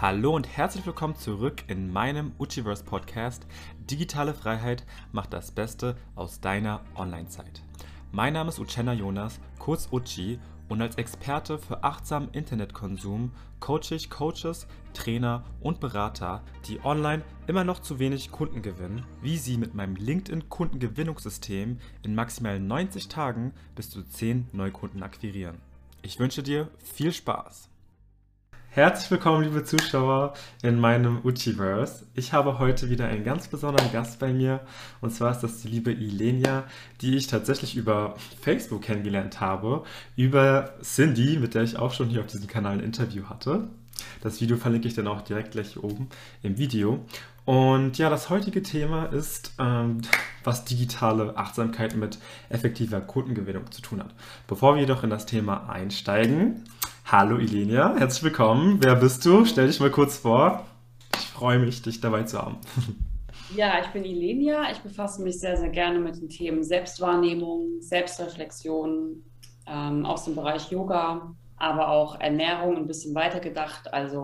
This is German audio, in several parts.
Hallo und herzlich willkommen zurück in meinem Uchiverse Podcast. Digitale Freiheit macht das Beste aus deiner Online-Zeit. Mein Name ist Uchenna Jonas, kurz Uchi, und als Experte für achtsamen Internetkonsum coache ich Coaches, Trainer und Berater, die online immer noch zu wenig Kunden gewinnen, wie sie mit meinem LinkedIn-Kundengewinnungssystem in maximal 90 Tagen bis zu 10 Neukunden akquirieren. Ich wünsche dir viel Spaß! Herzlich willkommen, liebe Zuschauer, in meinem Uchiverse. Ich habe heute wieder einen ganz besonderen Gast bei mir. Und zwar ist das die liebe Ilenia, die ich tatsächlich über Facebook kennengelernt habe. Über Cindy, mit der ich auch schon hier auf diesem Kanal ein Interview hatte. Das Video verlinke ich dann auch direkt gleich oben im Video. Und ja, das heutige Thema ist, ähm, was digitale Achtsamkeit mit effektiver Kundengewinnung zu tun hat. Bevor wir jedoch in das Thema einsteigen, Hallo Ilenia, herzlich willkommen. Wer bist du? Stell dich mal kurz vor. Ich freue mich, dich dabei zu haben. Ja, ich bin Ilenia. Ich befasse mich sehr, sehr gerne mit den Themen Selbstwahrnehmung, Selbstreflexion, ähm, aus dem Bereich Yoga, aber auch Ernährung ein bisschen weiter gedacht. Also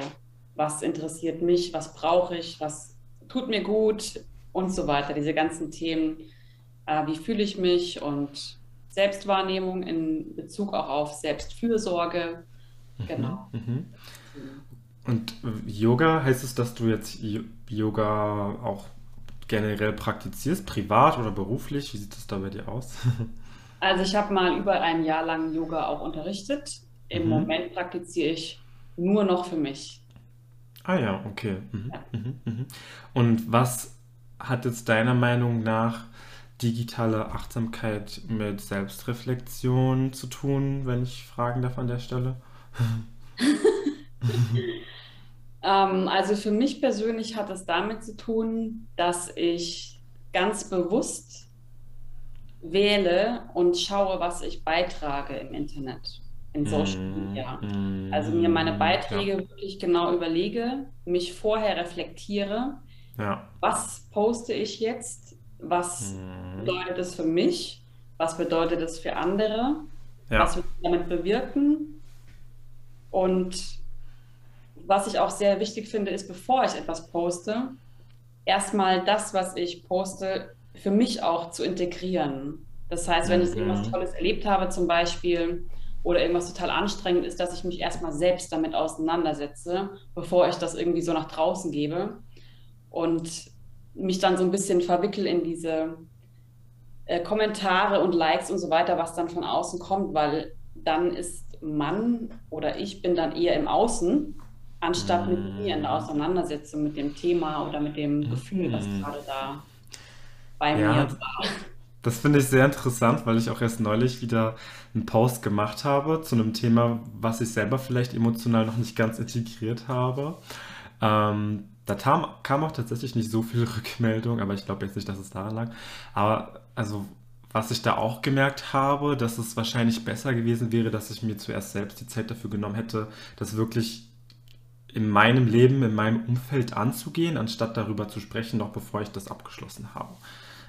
was interessiert mich, was brauche ich, was tut mir gut und so weiter. Diese ganzen Themen, äh, wie fühle ich mich und Selbstwahrnehmung in Bezug auch auf Selbstfürsorge Genau. Mhm. Und Yoga, heißt es, dass du jetzt Yoga auch generell praktizierst, privat oder beruflich? Wie sieht das da bei dir aus? Also ich habe mal über ein Jahr lang Yoga auch unterrichtet. Im mhm. Moment praktiziere ich nur noch für mich. Ah ja, okay. Mhm. Ja. Mhm. mhm. Und was hat jetzt deiner Meinung nach digitale Achtsamkeit mit Selbstreflexion zu tun, wenn ich fragen darf an der Stelle? Ähm, also für mich persönlich hat es damit zu tun, dass ich ganz bewusst wähle und schaue, was ich beitrage im Internet, in Social mm, Media. Mm, also mir meine Beiträge ja. wirklich genau überlege, mich vorher reflektiere, ja. was poste ich jetzt, was mm. bedeutet es für mich, was bedeutet es für andere, ja. was will ich damit bewirken und was ich auch sehr wichtig finde, ist, bevor ich etwas poste, erstmal das, was ich poste, für mich auch zu integrieren. Das heißt, wenn ich mhm. irgendwas Tolles erlebt habe, zum Beispiel, oder irgendwas total anstrengend ist, dass ich mich erstmal selbst damit auseinandersetze, bevor ich das irgendwie so nach draußen gebe und mich dann so ein bisschen verwickel in diese äh, Kommentare und Likes und so weiter, was dann von außen kommt, weil dann ist Mann oder ich bin dann eher im Außen, anstatt mit mir in der. Auseinandersetzung mit dem Thema oder mit dem Gefühl, was mm. gerade da bei ja, mir war. Das finde ich sehr interessant, weil ich auch erst neulich wieder einen Post gemacht habe zu einem Thema, was ich selber vielleicht emotional noch nicht ganz integriert habe. Ähm, da kam, kam, auch tatsächlich nicht so viel Rückmeldung, aber ich glaube jetzt nicht, dass es daran lag. Aber also was ich da auch gemerkt habe, dass es wahrscheinlich besser gewesen wäre, dass ich mir zuerst selbst die Zeit dafür genommen hätte, das wirklich in meinem Leben, in meinem Umfeld anzugehen, anstatt darüber zu sprechen, noch bevor ich das abgeschlossen habe.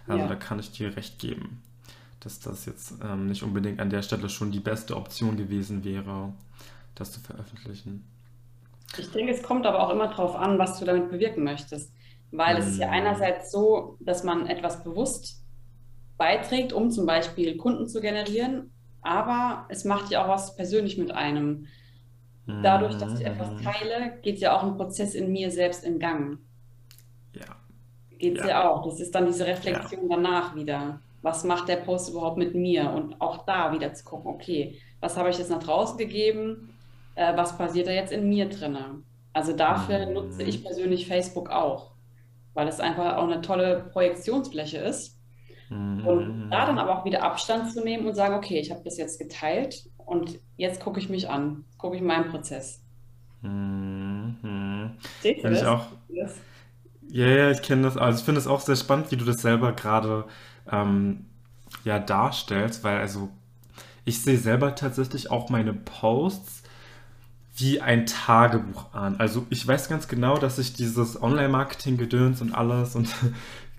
Also ja. da kann ich dir recht geben, dass das jetzt ähm, nicht unbedingt an der Stelle schon die beste Option gewesen wäre, das zu veröffentlichen. Ich denke, es kommt aber auch immer darauf an, was du damit bewirken möchtest. Weil es ist ja mm. einerseits so, dass man etwas bewusst beiträgt, um zum Beispiel Kunden zu generieren. Aber es macht ja auch was persönlich mit einem. Dadurch, dass ich etwas mhm. teile, geht ja auch ein Prozess in mir selbst in Gang. Ja. Geht es ja. ja. auch. Das ist dann diese Reflexion ja. danach wieder. Was macht der Post überhaupt mit mir? Und auch da wieder zu gucken, okay, was habe ich jetzt nach draußen gegeben? Äh, was passiert da jetzt in mir drin? Also dafür mhm. nutze ich persönlich Facebook auch, weil es einfach auch eine tolle Projektionsfläche ist und mhm. da dann aber auch wieder Abstand zu nehmen und sagen, okay, ich habe das jetzt geteilt und jetzt gucke ich mich an, gucke ich meinen Prozess. Mhm. Seht ihr das? Ich auch, ja, ja, ich kenne das. Also ich finde es auch sehr spannend, wie du das selber gerade ähm, ja, darstellst, weil also ich sehe selber tatsächlich auch meine Posts wie ein Tagebuch an. Also ich weiß ganz genau, dass ich dieses Online-Marketing-Gedöns und alles und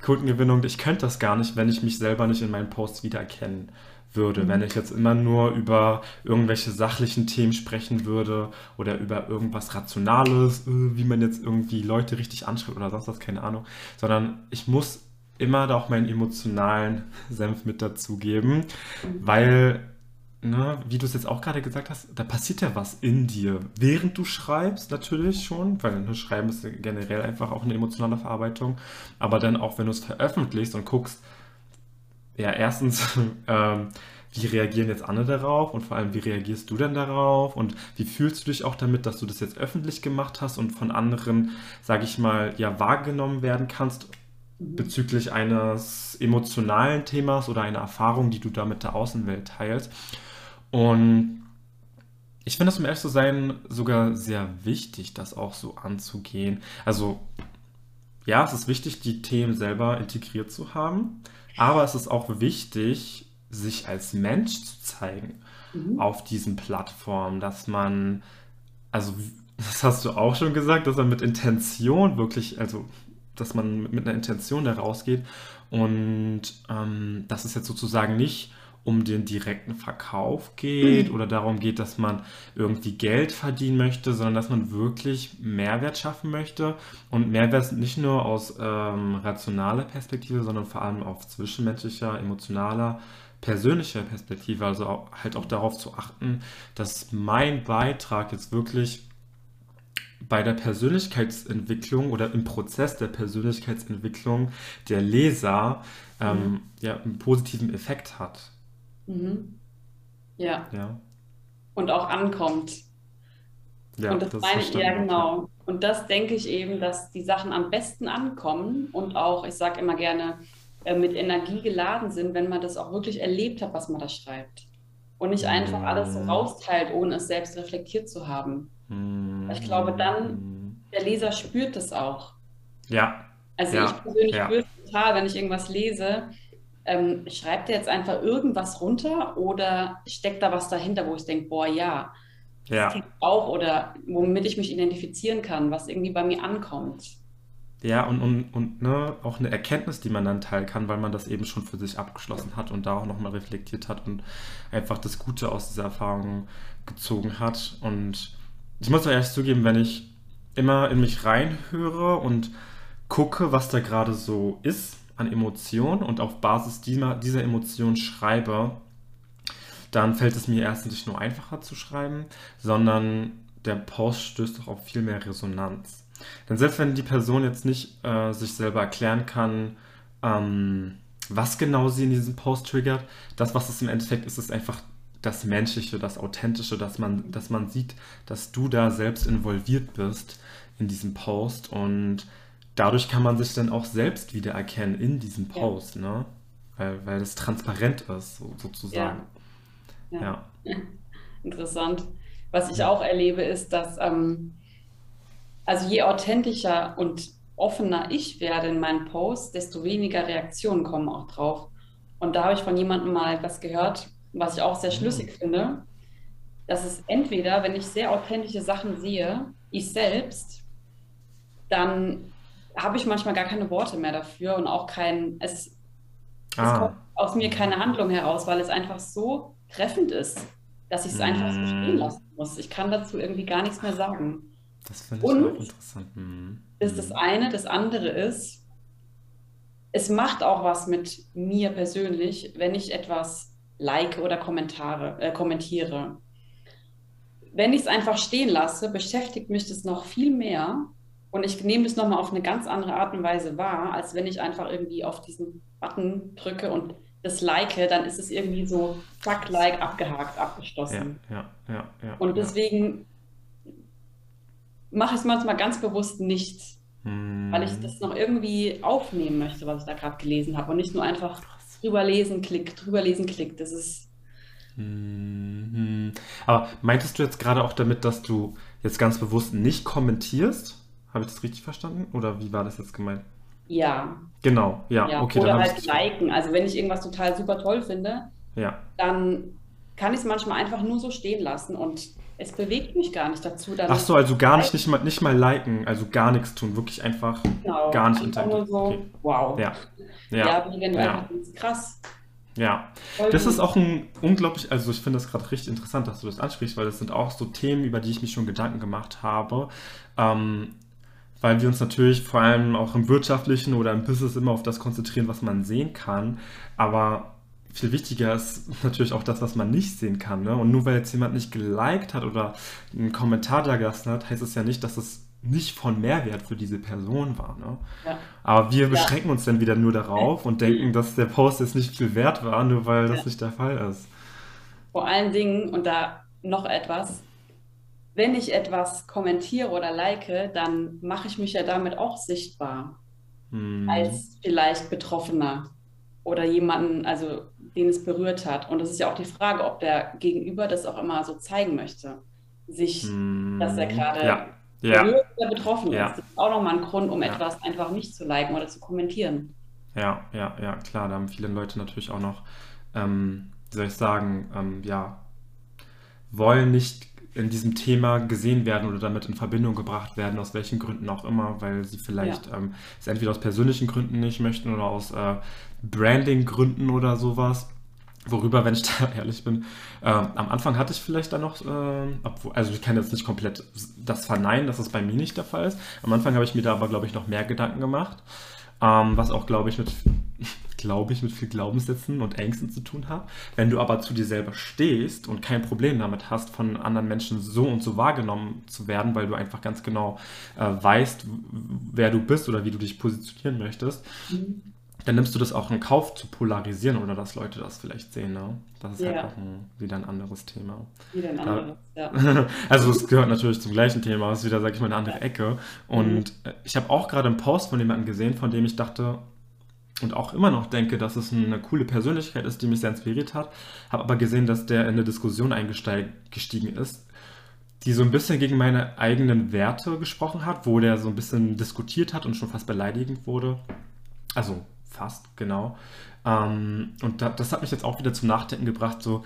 Kundengewinnung, ich könnte das gar nicht, wenn ich mich selber nicht in meinen Posts wiedererkennen würde, mhm. wenn ich jetzt immer nur über irgendwelche sachlichen Themen sprechen würde oder über irgendwas Rationales, äh, wie man jetzt irgendwie Leute richtig anschreibt oder sonst was, keine Ahnung, sondern ich muss immer da auch meinen emotionalen Senf mit dazugeben, mhm. weil ne, wie du es jetzt auch gerade gesagt hast, da passiert ja was in dir, während du schreibst natürlich schon, weil ne, Schreiben ist generell einfach auch eine emotionale Verarbeitung, aber dann auch, wenn du es veröffentlichst und guckst, ja, erstens, ähm, wie reagieren jetzt andere darauf und vor allem, wie reagierst du denn darauf und wie fühlst du dich auch damit, dass du das jetzt öffentlich gemacht hast und von anderen, sage ich mal, ja, wahrgenommen werden kannst bezüglich eines emotionalen Themas oder einer Erfahrung, die du da mit der Außenwelt teilst. Und ich finde es, um ehrlich zu sein, sogar sehr wichtig, das auch so anzugehen. Also, ja, es ist wichtig, die Themen selber integriert zu haben, aber es ist auch wichtig, sich als Mensch zu zeigen mhm. auf diesen Plattformen, dass man, also, das hast du auch schon gesagt, dass man mit Intention wirklich, also, dass man mit einer Intention da rausgeht und ähm, das ist jetzt sozusagen nicht um den direkten Verkauf geht mhm. oder darum geht, dass man irgendwie Geld verdienen möchte, sondern dass man wirklich Mehrwert schaffen möchte und Mehrwert nicht nur aus ähm, rationaler Perspektive, sondern vor allem auf zwischenmenschlicher, emotionaler, persönlicher Perspektive, also auch, halt auch darauf zu achten, dass mein Beitrag jetzt wirklich bei der Persönlichkeitsentwicklung oder im Prozess der Persönlichkeitsentwicklung der Leser ähm, mhm. ja, einen positiven Effekt hat. Mhm. Ja. ja. Und auch ankommt. Ja, und das, das meine ich, ja genau. Und das denke ich eben, dass die Sachen am besten ankommen und auch, ich sage immer gerne, äh, mit Energie geladen sind, wenn man das auch wirklich erlebt hat, was man da schreibt. Und nicht einfach alles so mhm. rausteilt, ohne es selbst reflektiert zu haben. Mhm. Ich glaube, dann, der Leser spürt das auch. Ja. Also ja. ich persönlich ja. spüre es total, wenn ich irgendwas lese, ähm, schreibt er jetzt einfach irgendwas runter oder steckt da was dahinter, wo ich denke, boah, ja, das ja. auch oder womit ich mich identifizieren kann, was irgendwie bei mir ankommt. Ja, und, und, und ne, auch eine Erkenntnis, die man dann teilen kann, weil man das eben schon für sich abgeschlossen hat und da auch nochmal reflektiert hat und einfach das Gute aus dieser Erfahrung gezogen hat. Und ich muss ehrlich zugeben, wenn ich immer in mich reinhöre und gucke, was da gerade so ist, an Emotionen und auf Basis dieser, dieser Emotion schreibe, dann fällt es mir erstens nicht nur einfacher zu schreiben, sondern der Post stößt auch auf viel mehr Resonanz. Denn selbst wenn die Person jetzt nicht äh, sich selber erklären kann, ähm, was genau sie in diesem Post triggert, das, was es im Endeffekt ist, ist einfach das Menschliche, das Authentische, dass man, dass man sieht, dass du da selbst involviert bist in diesem Post und dadurch kann man sich dann auch selbst wiedererkennen in diesem Post, ja. ne? Weil, weil das transparent ist, so, sozusagen. Ja. ja. Interessant. Was ich auch erlebe, ist, dass ähm, also je authentischer und offener ich werde in meinen Posts, desto weniger Reaktionen kommen auch drauf. Und da habe ich von jemandem mal was gehört, was ich auch sehr schlüssig mhm. finde, dass es entweder, wenn ich sehr authentische Sachen sehe, ich selbst, dann habe ich manchmal gar keine Worte mehr dafür und auch kein, es, ah. es kommt aus mir keine Handlung heraus, weil es einfach so treffend ist, dass ich es mm. einfach so stehen mm. lassen muss. Ich kann dazu irgendwie gar nichts mehr sagen. Das finde ich und auch interessant. Mm. Das ist das eine. Das andere ist, es macht auch was mit mir persönlich, wenn ich etwas like oder Kommentare, äh, kommentiere. Wenn ich es einfach stehen lasse, beschäftigt mich das noch viel mehr, und ich nehme das nochmal auf eine ganz andere Art und Weise wahr, als wenn ich einfach irgendwie auf diesen Button drücke und das like, dann ist es irgendwie so, zack, like, abgehakt, abgeschlossen. Ja, ja, ja. und deswegen mache ich es manchmal ganz bewusst nicht, hm. weil ich das noch irgendwie aufnehmen möchte, was ich da gerade gelesen habe und nicht nur einfach drüber lesen, klick, drüber lesen, klick. Das ist. Hm. Aber meintest du jetzt gerade auch damit, dass du jetzt ganz bewusst nicht kommentierst? Habe ich das richtig verstanden? Oder wie war das jetzt gemeint? Ja. Genau, ja, ja. okay. Oder halt liken. Also wenn ich irgendwas total super toll finde, ja. dann kann ich es manchmal einfach nur so stehen lassen und es bewegt mich gar nicht dazu. Ach so, also gar nicht, nicht mal, nicht mal liken, also gar nichts tun, wirklich einfach genau, gar nicht interagieren. So, okay. wow. Ja. Ja, ja wie wenn du ja. einfach krass. Ja, das ist auch ein unglaublich, also ich finde das gerade richtig interessant, dass du das ansprichst, weil das sind auch so Themen, über die ich mich schon Gedanken gemacht habe. Ähm, weil wir uns natürlich vor allem auch im wirtschaftlichen oder im Business immer auf das konzentrieren, was man sehen kann. Aber viel wichtiger ist natürlich auch das, was man nicht sehen kann. Ne? Und nur weil jetzt jemand nicht geliked hat oder einen Kommentar da gelassen hat, heißt es ja nicht, dass es nicht von Mehrwert für diese Person war. Ne? Ja. Aber wir beschränken ja. uns dann wieder nur darauf und denken, dass der Post jetzt nicht viel wert war, nur weil das nicht der Fall ist. Vor allen Dingen, und da noch etwas, wenn ich etwas kommentiere oder like, dann mache ich mich ja damit auch sichtbar hm. als vielleicht Betroffener oder jemanden, also den es berührt hat. Und es ist ja auch die Frage, ob der Gegenüber das auch immer so zeigen möchte, sich, hm. dass er gerade ja ja. oder betroffen ja. ist. Das ist auch nochmal ein Grund, um etwas einfach nicht zu liken oder zu kommentieren. Ja, ja, ja, klar, da haben viele Leute natürlich auch noch, ähm, wie soll ich sagen, ähm, ja, wollen nicht in diesem Thema gesehen werden oder damit in Verbindung gebracht werden, aus welchen Gründen auch immer, weil sie vielleicht ja. ähm, es entweder aus persönlichen Gründen nicht möchten oder aus äh, Branding-Gründen oder sowas. Worüber, wenn ich da ehrlich bin, äh, am Anfang hatte ich vielleicht da noch, äh, obwohl, also ich kann jetzt nicht komplett das verneinen, dass es bei mir nicht der Fall ist. Am Anfang habe ich mir da aber, glaube ich, noch mehr Gedanken gemacht, ähm, was auch, glaube ich, mit, glaube ich, mit viel Glaubenssätzen und Ängsten zu tun hat. Wenn du aber zu dir selber stehst und kein Problem damit hast, von anderen Menschen so und so wahrgenommen zu werden, weil du einfach ganz genau äh, weißt, wer du bist oder wie du dich positionieren möchtest, mhm dann nimmst du das auch in Kauf zu polarisieren oder dass Leute das vielleicht sehen. Ne? Das ist halt ja. halt auch ein, wieder ein anderes Thema. Wieder ein anderes, da, ja. also es gehört natürlich zum gleichen Thema, es ist wieder, sag ich mal, eine andere ja. Ecke. Und mhm. ich habe auch gerade einen Post von jemandem gesehen, von dem ich dachte und auch immer noch denke, dass es eine coole Persönlichkeit ist, die mich sehr inspiriert hat. Habe aber gesehen, dass der in eine Diskussion eingestiegen ist, die so ein bisschen gegen meine eigenen Werte gesprochen hat, wo der so ein bisschen diskutiert hat und schon fast beleidigend wurde. Also fast, genau. Ähm, und da, das hat mich jetzt auch wieder zum Nachdenken gebracht, so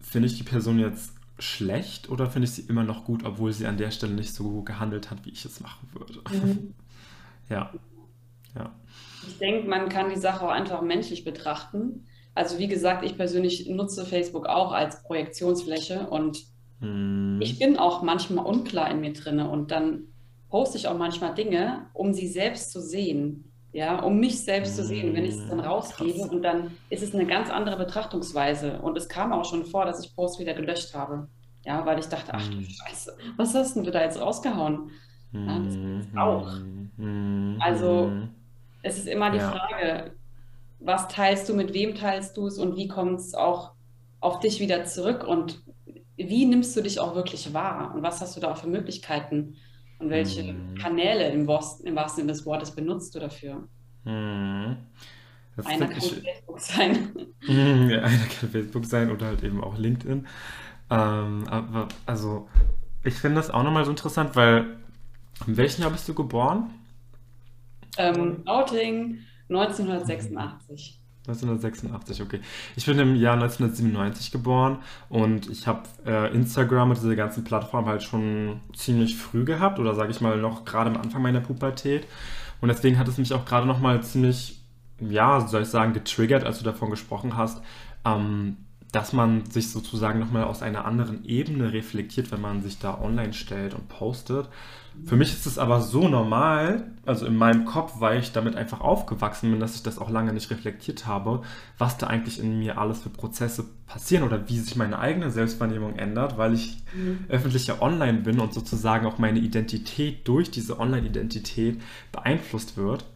finde ich die Person jetzt schlecht oder finde ich sie immer noch gut, obwohl sie an der Stelle nicht so gehandelt hat, wie ich es machen würde. Mhm. ja. ja. Ich denke, man kann die Sache auch einfach menschlich betrachten. Also wie gesagt, ich persönlich nutze Facebook auch als Projektionsfläche und mhm. ich bin auch manchmal unklar in mir drin und dann poste ich auch manchmal Dinge, um sie selbst zu sehen ja, um mich selbst zu sehen, wenn ich es dann mm, rausgebe Krass. und dann ist es eine ganz andere Betrachtungsweise. Und es kam auch schon vor, dass ich Post wieder gelöscht habe. Ja, weil ich dachte, ach du mm. Scheiße, was hast denn du da jetzt rausgehauen? Ja, das ist auch. Also es ist immer die ja. Frage, was teilst du, mit wem teilst du es und wie kommt es auch auf dich wieder zurück und wie nimmst du dich auch wirklich wahr und was hast du da auch für Möglichkeiten? Und welche hm. Kanäle im, wahrsten, Sinne des Wortes benutzt du dafür? Hm. einer kann. Facebook sein. Hm, ja, einer kann Facebook sein oder halt eben auch LinkedIn. Ähm, aber also, ich finde das auch nochmal so interessant, weil in welchem Jahr bist du geboren? Ähm, Outing 1986. 1986, okay. Ich bin im Jahr 1997 geboren und ich habe äh, Instagram und diese ganzen Plattformen halt schon ziemlich früh gehabt oder sage ich mal noch gerade am Anfang meiner Pubertät. Und deswegen hat es mich auch gerade noch mal ziemlich, ja, soll ich sagen, getriggert, als du davon gesprochen hast, ähm, dass man sich sozusagen nochmal aus einer anderen Ebene reflektiert, wenn man sich da online stellt und postet. Für mich ist es aber so normal, also in meinem Kopf, weil ich damit einfach aufgewachsen bin, dass ich das auch lange nicht reflektiert habe, was da eigentlich in mir alles für Prozesse passieren oder wie sich meine eigene Selbstwahrnehmung ändert, weil ich mhm. öffentlich ja online bin und sozusagen auch meine Identität durch diese Online-Identität beeinflusst wird.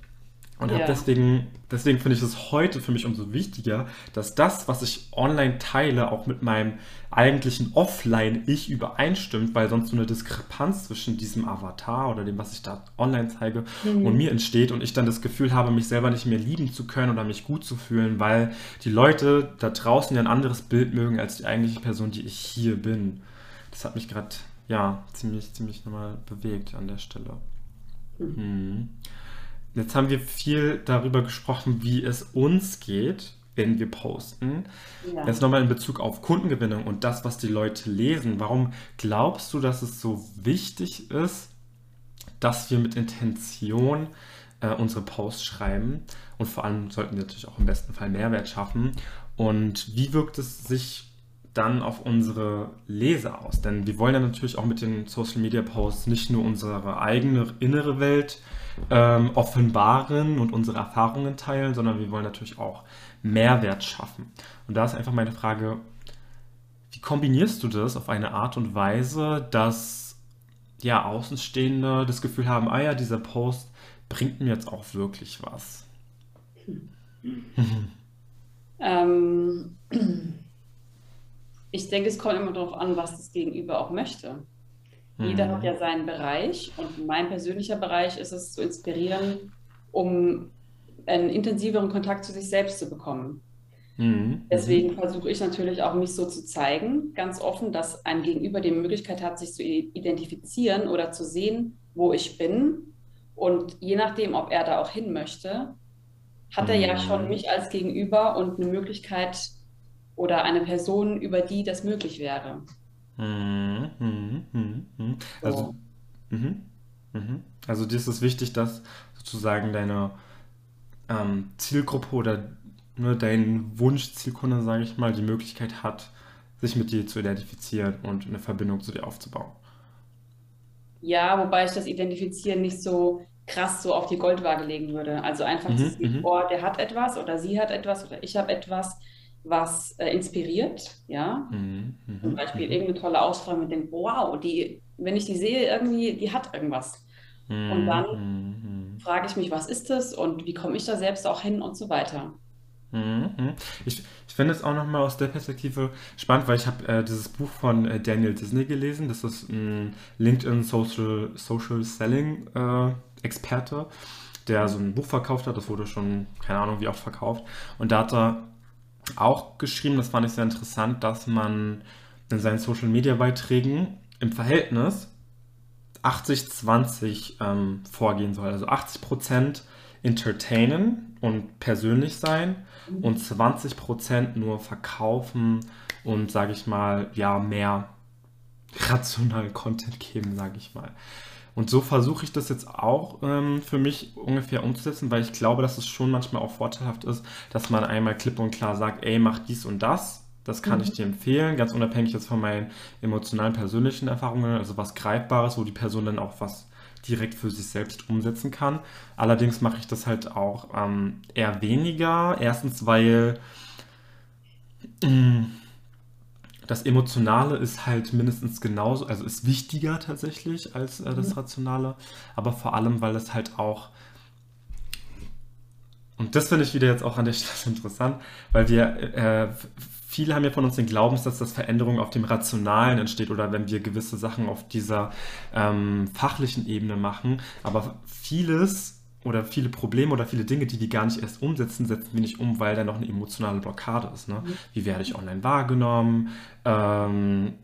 Und ja. deswegen, deswegen finde ich es heute für mich umso wichtiger, dass das, was ich online teile, auch mit meinem eigentlichen Offline-Ich übereinstimmt, weil sonst so eine Diskrepanz zwischen diesem Avatar oder dem, was ich da online zeige, mhm. und mir entsteht und ich dann das Gefühl habe, mich selber nicht mehr lieben zu können oder mich gut zu fühlen, weil die Leute da draußen ja ein anderes Bild mögen als die eigentliche Person, die ich hier bin. Das hat mich gerade, ja, ziemlich, ziemlich nochmal bewegt an der Stelle. Mhm. Mhm. Jetzt haben wir viel darüber gesprochen, wie es uns geht, wenn wir posten. Ja. Jetzt nochmal in Bezug auf Kundengewinnung und das, was die Leute lesen. Warum glaubst du, dass es so wichtig ist, dass wir mit Intention äh, unsere Posts schreiben. Und vor allem sollten wir natürlich auch im besten Fall Mehrwert schaffen. Und wie wirkt es sich dann auf unsere Leser aus? Denn wir wollen ja natürlich auch mit den Social Media Posts nicht nur unsere eigene innere Welt ähm, offenbaren und unsere Erfahrungen teilen, sondern wir wollen natürlich auch Mehrwert schaffen. Und da ist einfach meine Frage, wie kombinierst du das auf eine Art und Weise, dass ja Außenstehende das Gefühl haben, ah ja, dieser Post bringt mir jetzt auch wirklich was? Ähm, ich denke, es kommt immer darauf an, was das Gegenüber auch möchte. Jeder hat Mhm. ja seinen Bereich und mein persönlicher Bereich ist es zu inspirieren, um einen intensiveren Kontakt zu sich selbst zu bekommen. Mhm. Mhm. Deswegen versuche ich natürlich auch, mich so zu zeigen, ganz offen, dass ein Gegenüber die Möglichkeit hat, sich zu identifizieren oder zu sehen, wo ich bin. Und je nachdem, ob er da auch hin möchte, hat er ja schon Mhm. mich als Gegenüber und eine Möglichkeit oder eine Person, über die das möglich wäre. Mhm. Mhm. Mhm. Mhm. Also, So. mhm. Mhm. Also dir ist es wichtig, dass sozusagen deine ähm, Zielgruppe oder ne, dein Wunschzielkunde, sage ich mal, die Möglichkeit hat, sich mit dir zu identifizieren und eine Verbindung zu dir aufzubauen. Ja, wobei ich das Identifizieren nicht so krass so auf die Goldwaage legen würde. Also einfach zu Mhm. sehen, Mhm. oh, der hat etwas oder sie hat etwas oder ich habe etwas, was äh, inspiriert, ja. Mhm. Zum Mhm. Beispiel Mhm. irgendeine tolle Ausstrahlung mit dem, wow, die, wenn ich die sehe, irgendwie, die hat irgendwas. Und Mhm. dann Mhm. frage ich mich, was ist das und wie komme ich da selbst auch hin und so weiter. Mhm. Ich, ich finde es auch nochmal aus der Perspektive spannend, weil ich habe äh, dieses Buch von äh, Daniel Disney gelesen. Das ist ein LinkedIn Social, Social Selling äh, Experte, der so ein Buch verkauft hat. Das wurde schon, keine Ahnung, wie oft verkauft. Und da hat er auch geschrieben, das fand ich sehr interessant, dass man in seinen Social Media Beiträgen im Verhältnis 80-20 ähm, vorgehen soll. Also 80% entertainen und persönlich sein und 20% nur verkaufen und, sage ich mal, ja, mehr rationalen Content geben, sage ich mal. Und so versuche ich das jetzt auch ähm, für mich ungefähr umzusetzen, weil ich glaube, dass es schon manchmal auch vorteilhaft ist, dass man einmal klipp und klar sagt, ey, mach dies und das. Das kann ich Mhm. dir empfehlen, ganz unabhängig jetzt von meinen emotionalen, persönlichen Erfahrungen, also was Greifbares, wo die Person dann auch was direkt für sich selbst umsetzen kann. Allerdings mache ich das halt auch ähm, eher weniger. Erstens, weil mh, das Emotionale ist halt mindestens genauso, also ist wichtiger tatsächlich als äh, das Mhm. Rationale, aber vor allem, weil es halt auch, und das finde ich wieder jetzt auch an der Stelle interessant, weil wir, äh, viele haben ja von uns den Glaubenssatz, dass Veränderung auf dem Rationalen entsteht oder wenn wir gewisse Sachen auf dieser ähm, fachlichen Ebene machen, aber vieles oder viele Probleme oder viele Dinge, die wir gar nicht erst umsetzen, setzen wir nicht um, weil da noch eine emotionale Blockade ist. Ne? Mhm. Wie werde ich online wahrgenommen? Ähm,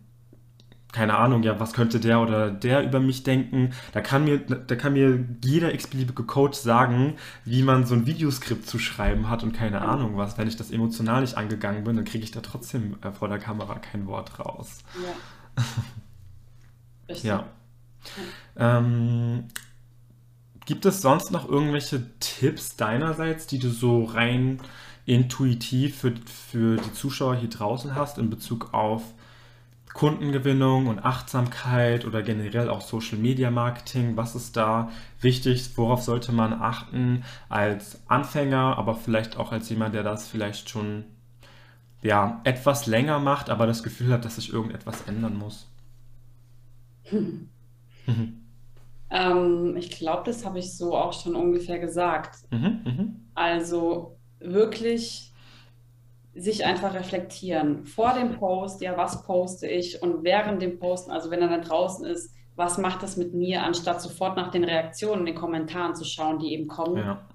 keine Ahnung, ja, was könnte der oder der über mich denken? Da kann mir, da kann mir jeder x-beliebige Coach sagen, wie man so ein Videoskript zu schreiben hat und keine Ahnung was. Wenn ich das emotional nicht angegangen bin, dann kriege ich da trotzdem äh, vor der Kamera kein Wort raus. Ja. Richtig. Ja. Ähm, gibt es sonst noch irgendwelche Tipps deinerseits, die du so rein intuitiv für, für die Zuschauer hier draußen hast in Bezug auf Kundengewinnung und Achtsamkeit oder generell auch Social Media Marketing? Was ist da wichtig? Worauf sollte man achten als Anfänger, aber vielleicht auch als jemand, der das vielleicht schon ja, etwas länger macht, aber das Gefühl hat, dass sich irgendetwas ändern muss? Hm. Ähm, ich glaube, das habe ich so auch schon ungefähr gesagt. Mhm, mhm. Also wirklich sich einfach reflektieren. Vor dem Post, ja, was poste ich? Und während dem Posten, also wenn er dann draußen ist, was macht das mit mir, anstatt sofort nach den Reaktionen, den Kommentaren zu schauen, die eben kommen. Ja.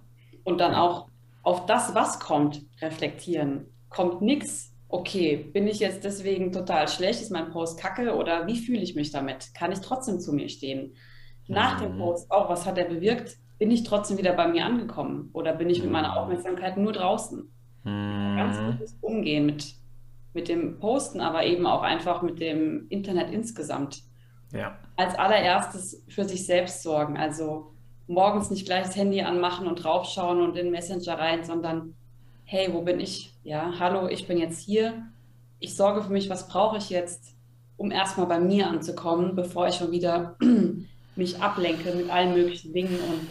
Und dann auch auf das, was kommt, reflektieren. Kommt nichts, okay, bin ich jetzt deswegen total schlecht, ist mein Post kacke oder wie fühle ich mich damit? Kann ich trotzdem zu mir stehen? Nach dem Mhm. Post auch, was hat er bewirkt? Bin ich trotzdem wieder bei mir angekommen oder bin ich mit meiner Mhm. Aufmerksamkeit nur draußen? Ganz Mhm. gutes Umgehen mit, mit dem Posten, aber eben auch einfach mit dem Internet insgesamt. Ja. Als allererstes für sich selbst sorgen. Also morgens nicht gleich das Handy anmachen und draufschauen und in Messenger rein, sondern hey, wo bin ich? Ja, hallo, ich bin jetzt hier. Ich sorge für mich, was brauche ich jetzt, um erstmal bei mir anzukommen, bevor ich schon wieder mich ablenke mit allen möglichen Dingen und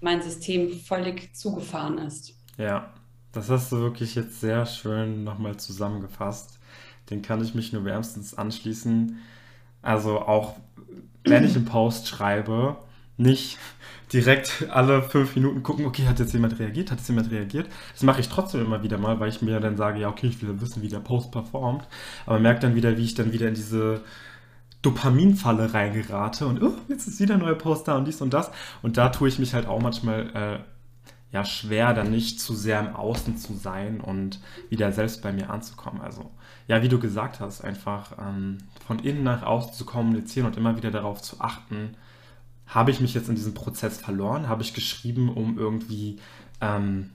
mein System völlig zugefahren ist. Ja, das hast du wirklich jetzt sehr schön nochmal zusammengefasst. Den kann ich mich nur wärmstens anschließen. Also auch wenn ich einen Post schreibe, nicht direkt alle fünf Minuten gucken, okay, hat jetzt jemand reagiert, hat jetzt jemand reagiert. Das mache ich trotzdem immer wieder mal, weil ich mir dann sage, ja, okay, ich will wissen, wie der Post performt. Aber merke dann wieder, wie ich dann wieder in diese Dopaminfalle reingerate und oh, jetzt ist wieder ein neuer Post da und dies und das. Und da tue ich mich halt auch manchmal äh, ja schwer, dann nicht zu sehr im Außen zu sein und wieder selbst bei mir anzukommen. Also ja, wie du gesagt hast, einfach ähm, von innen nach außen zu kommunizieren und immer wieder darauf zu achten, habe ich mich jetzt in diesem Prozess verloren? Habe ich geschrieben, um irgendwie ähm,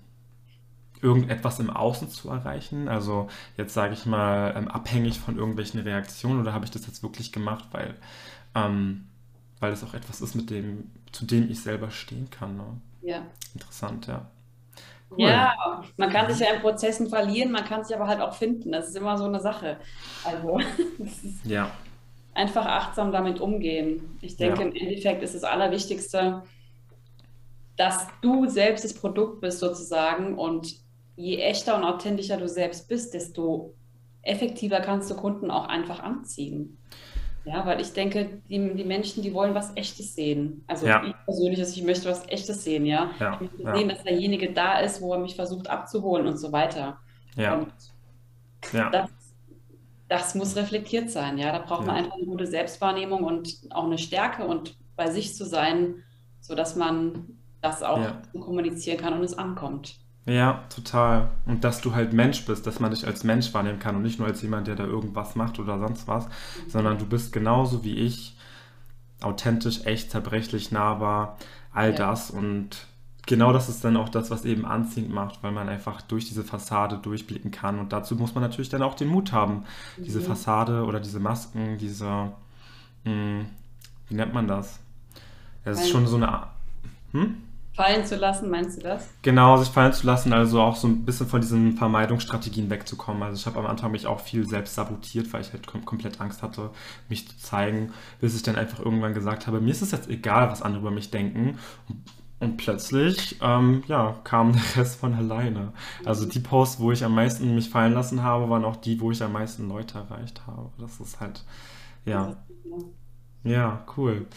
irgendetwas im Außen zu erreichen? Also jetzt sage ich mal, ähm, abhängig von irgendwelchen Reaktionen oder habe ich das jetzt wirklich gemacht, weil, ähm, weil es auch etwas ist, mit dem, zu dem ich selber stehen kann. Ne? Ja. Interessant, ja. Cool. Ja, man kann sich ja in Prozessen verlieren, man kann sich aber halt auch finden. Das ist immer so eine Sache. Also, ja. einfach achtsam damit umgehen. Ich denke, ja. im Endeffekt ist das Allerwichtigste, dass du selbst das Produkt bist sozusagen und je echter und authentischer du selbst bist, desto effektiver kannst du Kunden auch einfach anziehen. Ja, weil ich denke, die, die Menschen, die wollen was Echtes sehen. Also ja. ich persönlich, also ich möchte was Echtes sehen, ja. ja. Ich möchte ja. sehen, dass derjenige da ist, wo er mich versucht abzuholen und so weiter. Ja. Und. Das, das, muss reflektiert sein, ja. Da braucht man einfach eine gute Selbstwahrnehmung und auch eine Stärke und bei sich zu sein, sodass man das auch kommunizieren kann und es ankommt. Ja, total. Und dass du halt Mensch bist, dass man dich als Mensch wahrnehmen kann und nicht nur als jemand, der da irgendwas macht oder sonst was, sondern du bist genauso wie ich, authentisch, echt, zerbrechlich, nahbar, all ja. das. Und genau das ist dann auch das, was eben anziehend macht, weil man einfach durch diese Fassade durchblicken kann. Und dazu muss man natürlich dann auch den Mut haben, mhm. diese Fassade oder diese Masken, diese, mh, hm, wie nennt man das? Es ist schon so eine. Hm? Fallen zu lassen, meinst du das? Genau, sich fallen zu lassen, also auch so ein bisschen von diesen Vermeidungsstrategien wegzukommen. Also ich habe am Anfang mich auch viel selbst sabotiert, weil ich halt kom komplett Angst hatte, mich zu zeigen, bis ich dann einfach irgendwann gesagt habe, mir ist es jetzt egal, was andere über mich denken. Und plötzlich, ähm, ja, kam der Rest von alleine. Also die Posts, wo ich am meisten mich fallen lassen habe, waren auch die, wo ich am meisten Leute erreicht habe. Das ist halt, ja. Ja, cool.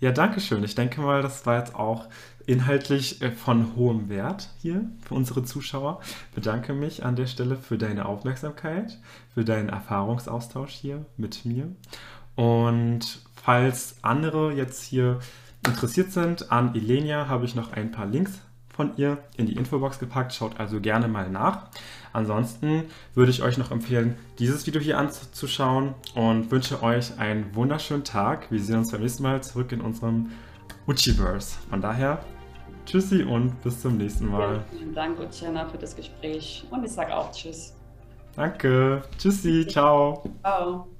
Ja, danke schön. Ich denke mal, das war jetzt auch inhaltlich äh, von hohem Wert hier für unsere Zuschauer. Bedanke mich an der Stelle für deine Aufmerksamkeit, für deinen Erfahrungsaustausch hier mit mir. Und falls andere jetzt hier interessiert sind an Elenia, habe ich noch ein paar Links von ihr in die Infobox gepackt. Schaut also gerne mal nach. Ansonsten würde ich euch noch empfehlen, dieses Video hier anzuschauen und wünsche euch einen wunderschönen Tag. Wir sehen uns beim nächsten Mal zurück in unserem Uchiverse. Von daher, tschüssi und bis zum nächsten Mal. Vielen Dank, Uchana, für das Gespräch. Und ich sage auch Tschüss. Danke. Tschüssi. Ciao. Ciao.